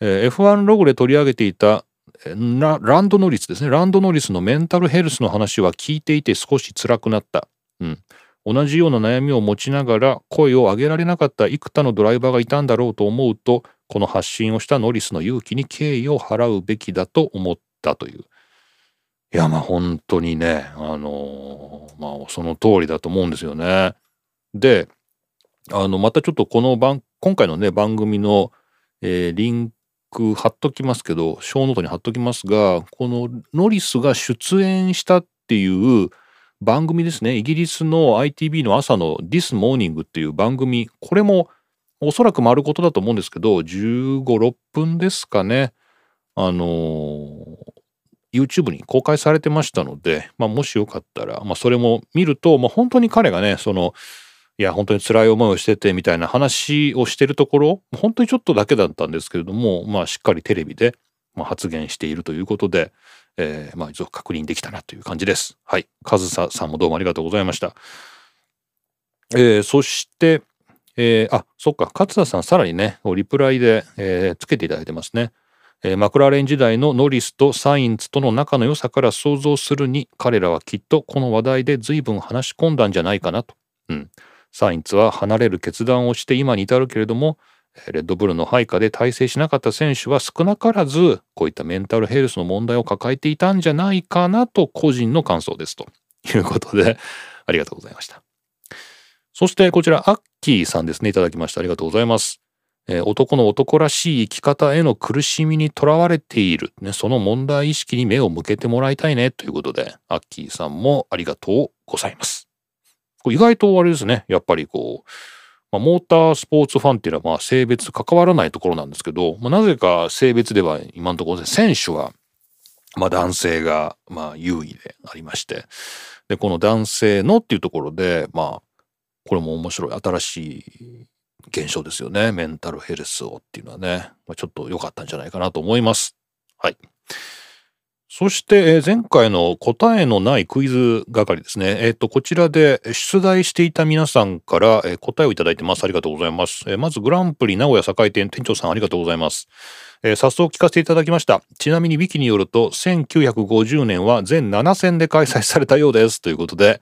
えー、F1 ログで取り上げていたランドノリスですね。ランドノリスのメンタルヘルスの話は聞いていて少し辛くなった。うん。同じような悩みを持ちながら声を上げられなかった幾多のドライバーがいたんだろうと思うと、この発信をしたノリスの勇気に敬意を払うべきだと思ったという。いや、まあ本当にね、あのー、まあその通りだと思うんですよね。で、あの、またちょっとこの番、今回のね、番組の、えー、リンク貼っときますけど、ショーノートに貼っときますが、このノリスが出演したっていう番組ですね。イギリスの ITV の朝の This Morning っていう番組、これもおそらく丸ごとだと思うんですけど、15、6分ですかね。あのー、YouTube に公開されてましたので、まあ、もしよかったら、まあ、それも見ると、まあ、本当に彼がね、その、いや、本当に辛い思いをしててみたいな話をしてるところ、本当にちょっとだけだったんですけれども、まあ、しっかりテレビで、ま、発言しているということで、えー、まあ、一応確認できたなという感じです。はい。カズサさんもどうもありがとうございました。えー、そして、えー、あ、そっか、勝田さんさらにね、リプライで、えー、つけていただいてますね。えー、マクラーレン時代のノリスとサインツとの仲の良さから想像するに、彼らはきっとこの話題で随分話し込んだんじゃないかなと。うん。サインツは離れる決断をして今に至るけれども、レッドブルの配下で大成しなかった選手は少なからずこういったメンタルヘルスの問題を抱えていたんじゃないかなと個人の感想ですと いうことでありがとうございました。そしてこちらアッキーさんですねいただきましたありがとうございます。えー、男の男らしい生き方への苦しみにとらわれている、ね、その問題意識に目を向けてもらいたいねということでアッキーさんもありがとうございます。意外とあれですね。やっぱりこう、まあ、モータースポーツファンっていうのはまあ性別関わらないところなんですけど、まあ、なぜか性別では今のところで選手はまあ男性がまあ優位でありまして、で、この男性のっていうところで、まあ、これも面白い新しい現象ですよね。メンタルヘルスをっていうのはね、まあ、ちょっと良かったんじゃないかなと思います。はい。そして、前回の答えのないクイズ係ですね。えっ、ー、と、こちらで出題していた皆さんから答えをいただいてます。ありがとうございます。まず、グランプリ名古屋栄店店長さんありがとうございます。えー、早速聞かせていただきました。ちなみにウィキによると、1950年は全7戦で開催されたようです。ということで、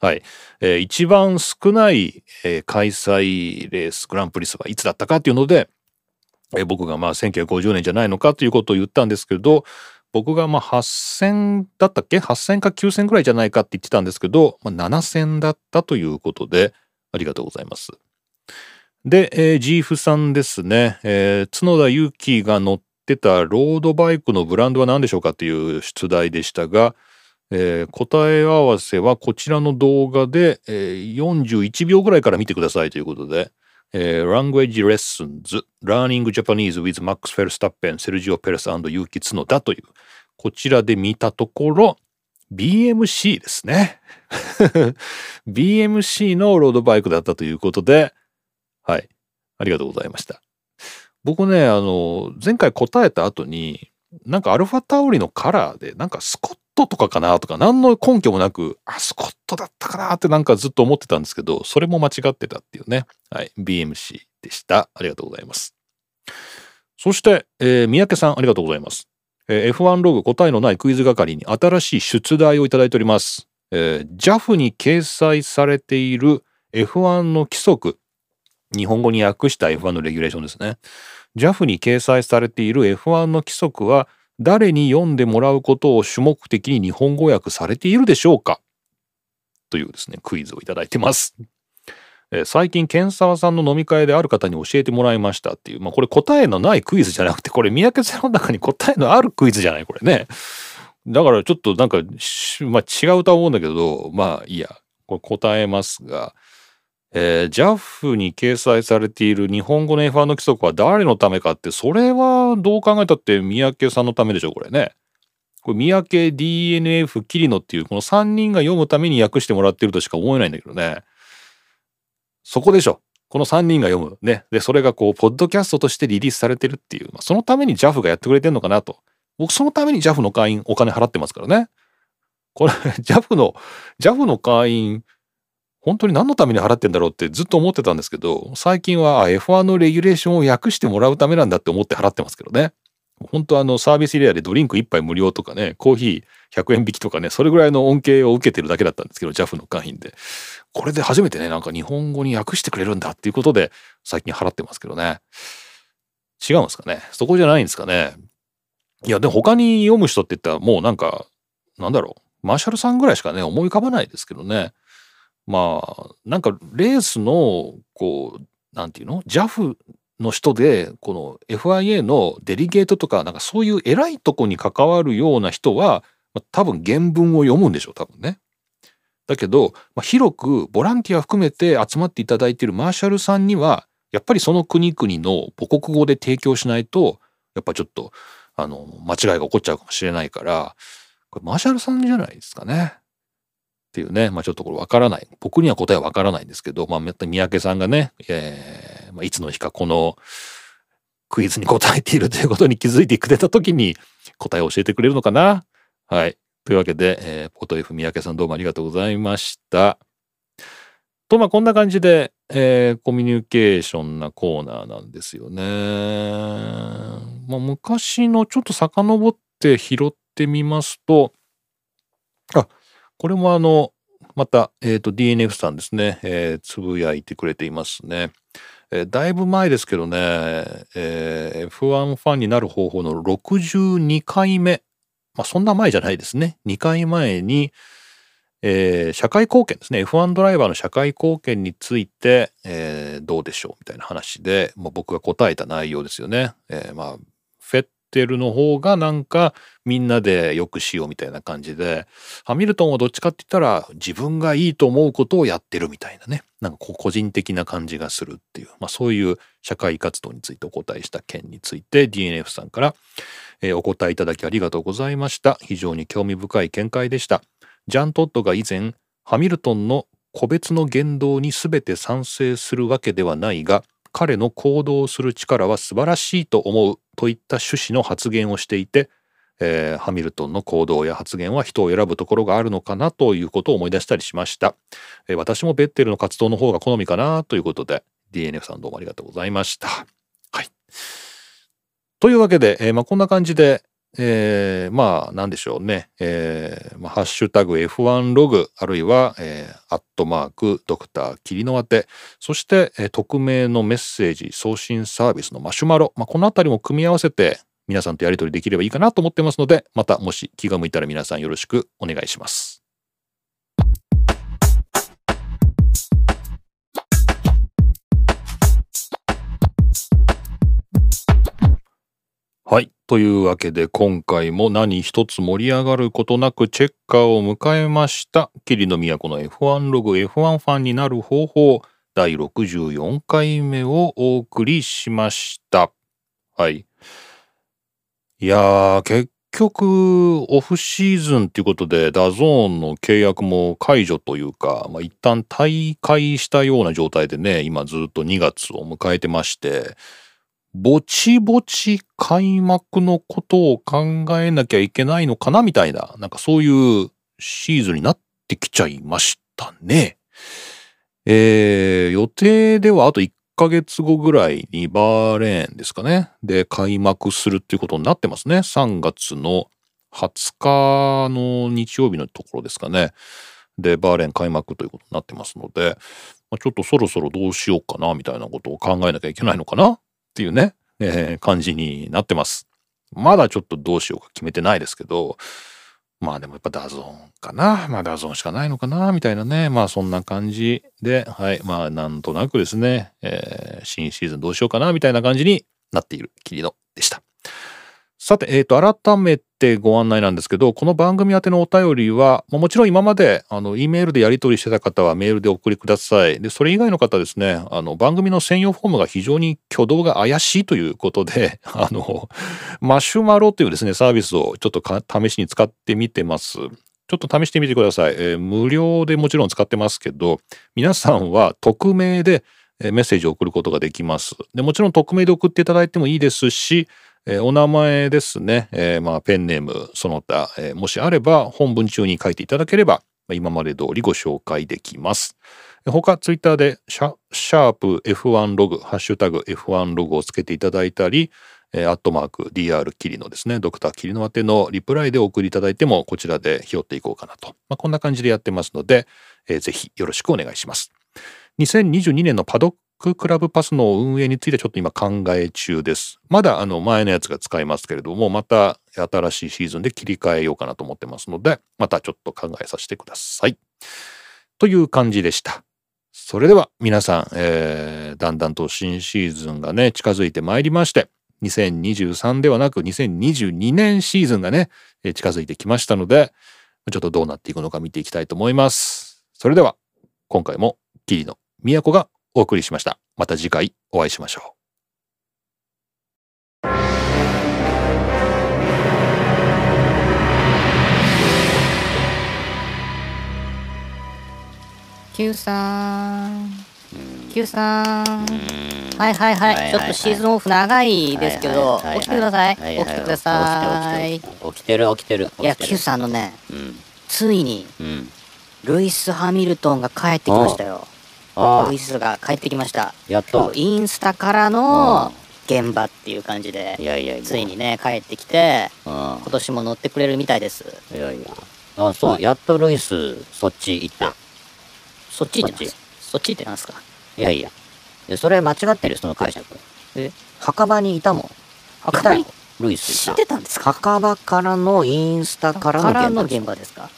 はい。えー、一番少ない、えー、開催レース、グランプリスはいつだったかっていうので、えー、僕がまあ1950年じゃないのかということを言ったんですけど、僕がまあ8000だったっけ ?8000 か9000ぐらいじゃないかって言ってたんですけど、まあ、7000だったということで、ありがとうございます。で、えー、ジーフさんですね、えー、角田祐希が乗ってたロードバイクのブランドは何でしょうかという出題でしたが、えー、答え合わせはこちらの動画で、えー、41秒ぐらいから見てくださいということで、えー、Language Lessons Learning Japanese with Max Verstappen, Sergio Perez and Yuki Tsunoda という、こちらで見たところ、BMC ですね。BMC のロードバイクだったということで、はい。ありがとうございました。僕ね、あの、前回答えた後に、なんかアルファタオリのカラーで、なんかスコットとかかなとか、何の根拠もなく、あ、スコットだったかなってなんかずっと思ってたんですけど、それも間違ってたっていうね。はい。BMC でした。ありがとうございます。そして、えー、三宅さん、ありがとうございます。えー、F1 ログ答えのないクイズ係に新しい出題をいただいております。えー、JAF に掲載されている F1 の規則、日本語に訳した F1 のレギュレーションですね。JAF に掲載されている F1 の規則は誰に読んでもらうことを主目的に日本語訳されているでしょうか？というですね、クイズをいただいてます。え最近、ケンサワさんの飲み会である方に教えてもらいましたっていう、まあこれ答えのないクイズじゃなくて、これ三宅さんの中に答えのあるクイズじゃないこれね。だからちょっとなんか、まあ違うとは思うんだけど、まあいいや、これ答えますが、えー、JAF に掲載されている日本語の F1 の規則は誰のためかって、それはどう考えたって三宅さんのためでしょ、これね。これ三宅 DNF 桐野っていうこの3人が読むために訳してもらってるとしか思えないんだけどね。そこでしょ。この3人が読む。ね。で、それがこう、ポッドキャストとしてリリースされてるっていう、まあ、そのために JAF がやってくれてんのかなと。僕、そのために JAF の会員お金払ってますからね。これ、JAF の、JAF の会員、本当に何のために払ってんだろうってずっと思ってたんですけど、最近は F1 のレギュレーションを訳してもらうためなんだって思って払ってますけどね。本当あのサービスエリアでドリンク1杯無料とかね、コーヒー100円引きとかね、それぐらいの恩恵を受けてるだけだったんですけど、JAF の会員で。これで初めてね、なんか日本語に訳してくれるんだっていうことで、最近払ってますけどね。違うんですかね？そこじゃないんですかね？いや、でも他に読む人って言ったらもうなんか、なんだろう。マーシャルさんぐらいしかね、思い浮かばないですけどね。まあ、なんかレースの、こう、なんていうの ?JAF の人でこの FIA のデリゲートとかなんかそういう偉いとこに関わるような人は、まあ、多分原文を読むんでしょう多分ね。だけど、まあ、広くボランティア含めて集まっていただいているマーシャルさんにはやっぱりその国々の母国語で提供しないとやっぱちょっとあの間違いが起こっちゃうかもしれないからこれマーシャルさんじゃないですかね。っていうね、まあ、ちょっとこれわからない。僕には答えはわからないんですけど、まあ、三宅さんがね、えーまあ、いつの日かこのクイズに答えているということに気づいてくれた時に答えを教えてくれるのかな？はい。というわけで、えー、ポト F 三宅さんどうもありがとうございました。と、まあ、こんな感じで、えー、コミュニケーションなコーナーなんですよね。まあ、昔のちょっと遡って拾ってみますと、これもあの、また、えっ、ー、と、DNF さんですね、えー、つぶやいてくれていますね。えー、だいぶ前ですけどね、えー、F1 ファンになる方法の62回目。まあ、そんな前じゃないですね。2回前に、えー、社会貢献ですね。F1 ドライバーの社会貢献について、えー、どうでしょうみたいな話で、まあ、僕が答えた内容ですよね。えー、まあ、フェッテルの方がなんかみんなでよくしようみたいな感じで、ハミルトンはどっちかって言ったら自分がいいと思うことをやってるみたいなね、なんかこう個人的な感じがするっていう、まあそういう社会活動についてお答えした件について DNF さんから、えー、お答えいただきありがとうございました。非常に興味深い見解でした。ジャン・トッドが以前、ハミルトンの個別の言動に全て賛成するわけではないが、彼の行動する力は素晴らしいと思うといった趣旨の発言をしていて、えー、ハミルトンの行動や発言は人を選ぶところがあるのかなということを思い出したりしました、えー、私もベッテルの活動の方が好みかなということで DNF さんどうもありがとうございました。はい。というわけで、えー、まあ、こんな感じでえー、まあ、なんでしょうね。えー、まあ、ハッシュタグ F1 ログ、あるいは、えー、アットマーク、ドクター、霧の当て、そして、えー、匿名のメッセージ送信サービスのマシュマロ、まあ、このあたりも組み合わせて、皆さんとやり取りできればいいかなと思ってますので、またもし気が向いたら皆さんよろしくお願いします。はい。というわけで今回も何一つ盛り上がることなくチェッカーを迎えました。霧の都の F1 ログ F1 ファンになる方法第64回目をお送りしました。はい。いやー、結局オフシーズンっていうことで DAZN の契約も解除というか、まあ、一旦退会したような状態でね、今ずっと2月を迎えてまして、ぼちぼち開幕のことを考えなきゃいけないのかなみたいな、なんかそういうシーズンになってきちゃいましたね。えー、予定ではあと1ヶ月後ぐらいにバーレーンですかね。で、開幕するっていうことになってますね。3月の20日の日曜日のところですかね。で、バーレーン開幕ということになってますので、ま、ちょっとそろそろどうしようかなみたいなことを考えなきゃいけないのかなっていうね、えー感じになってます。まだちょっとどうしようか決めてないですけど、まあでもやっぱ DAZN かな。まあ DAZN しかないのかな、みたいなね。まあそんな感じで、はい。まあなんとなくですね、えー新シーズンどうしようかな、みたいな感じになっているキリノでした。さて、えっ、と、改めてご案内なんですけど、この番組宛てのお便りは、もちろん今まで、あの、E メールでやり取りしてた方はメールでお送りください。で、それ以外の方ですね、あの、番組の専用フォームが非常に挙動が怪しいということで、あの、マシュマロというですね、サービスをちょっと試しに使ってみてます。ちょっと試してみてください。えー無料でもちろん使ってますけど、皆さんは匿名でメッセージを送ることができます。でもちろん匿名で送っていただいてもいいですし、えお名前ですね、えーまあ、ペンネームその他、えーもしあれば本文中に書いていただければ、まあ今まで通りご紹介できます。他ツイッターでシャシャープ F1 ログ、ハッシュタグ F1 ログをつけていただいたり、えーアットマーク DR キリノですね、ドクターキリノ宛てのリプライでお送りいただいてもこちらで拾っていこうかなと。まあ、こんな感じでやってますので、えーぜひよろしくお願いします。2022年のパドッククラブパスの運営についてちょっと今考え中です。まだあの前のやつが使えますけれども、また新しいシーズンで切り替えようかなと思ってますので、またちょっと考えさせてください。という感じでした。それでは皆さん、えーだんだんと新シーズンがね、近づいてまいりまして、2023ではなく2022年シーズンがね、近づいてきましたので、ちょっとどうなっていくのか見ていきたいと思います。それでは、今回も桐野都がお送りしました。また次回お会いしましょう。
Q さん。Q さん。はいはいはい、
はいはいはい。
ちょっとシーズンオフ長いですけど、起きてください、起きてください。
起きてる起きてる
いや Q
る
さんのね
うん。
ついに
うん。
ルイス・ハミルトンが帰ってきましたよ
あ
ルイスが帰ってきました。
やっと。
インスタからの現場っていう感じで
いやいや
ついにね帰ってきて
うん
今年も乗ってくれるみたいです。
いやいや。あそう。やっとルイスそっち行った。
そっちってそっち。ってなんですか？
いやいや。それ間違ってるよその解釈。
え？
墓場にいたもん。
墓場に？
ルイス
知ってたんですか？
墓場からのインスタからの現場
です。か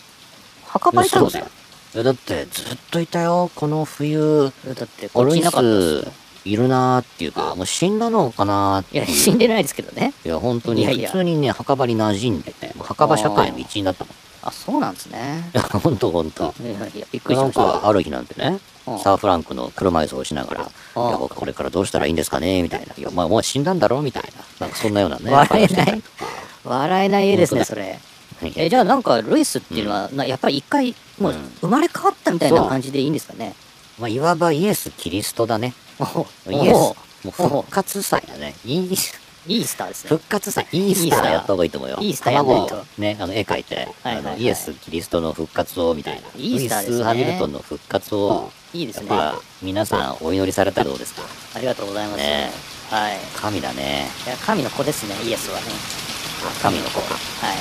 墓場いたんですか？
いやだってずっといたよこの冬。
だってこっちいなかった
いるなーっていうかもう死んだのかなーって
いや死んでないですけどね。
いや本当に
いやいや。
普通にね墓場に馴染んでてもう墓場社会の一員だったもん。
あそうなんですね。
いや本当本当。
いやいやびっくりし
なん
ました。
かある日なんてね
うん
サーフランクの車椅子をしながら「い
うん
や僕これからどうしたらいいんですかね」みたいな「いやまあもう死んだんだろ」みたいな。なんかそんなようなね。
笑えな
話
い 笑えない絵ですね
本
それ。
はい
えじゃあなんかルイスっていうのは、なやっぱり一回もう
うん。
生まれ変わったみたいな感じでいいんですかね。
まあいわばイエス・キリストだね。
お
イエス。
お
もう復活祭だね。イース
いいスターですね。
復活祭。イー。スター。やった方がいいと思うよ。
イースターやんないと。
卵をねあの絵描いてあのイエス・キリストの復活をみたいな。
イースターですね。
ハミルトンの復活を
いいですね。
やっぱ皆さんお祈りされたらどうですか？
ありがとうございます、
ね。
はい。
神だね。
いや神の子ですねイエスはね。
神の子。か
はい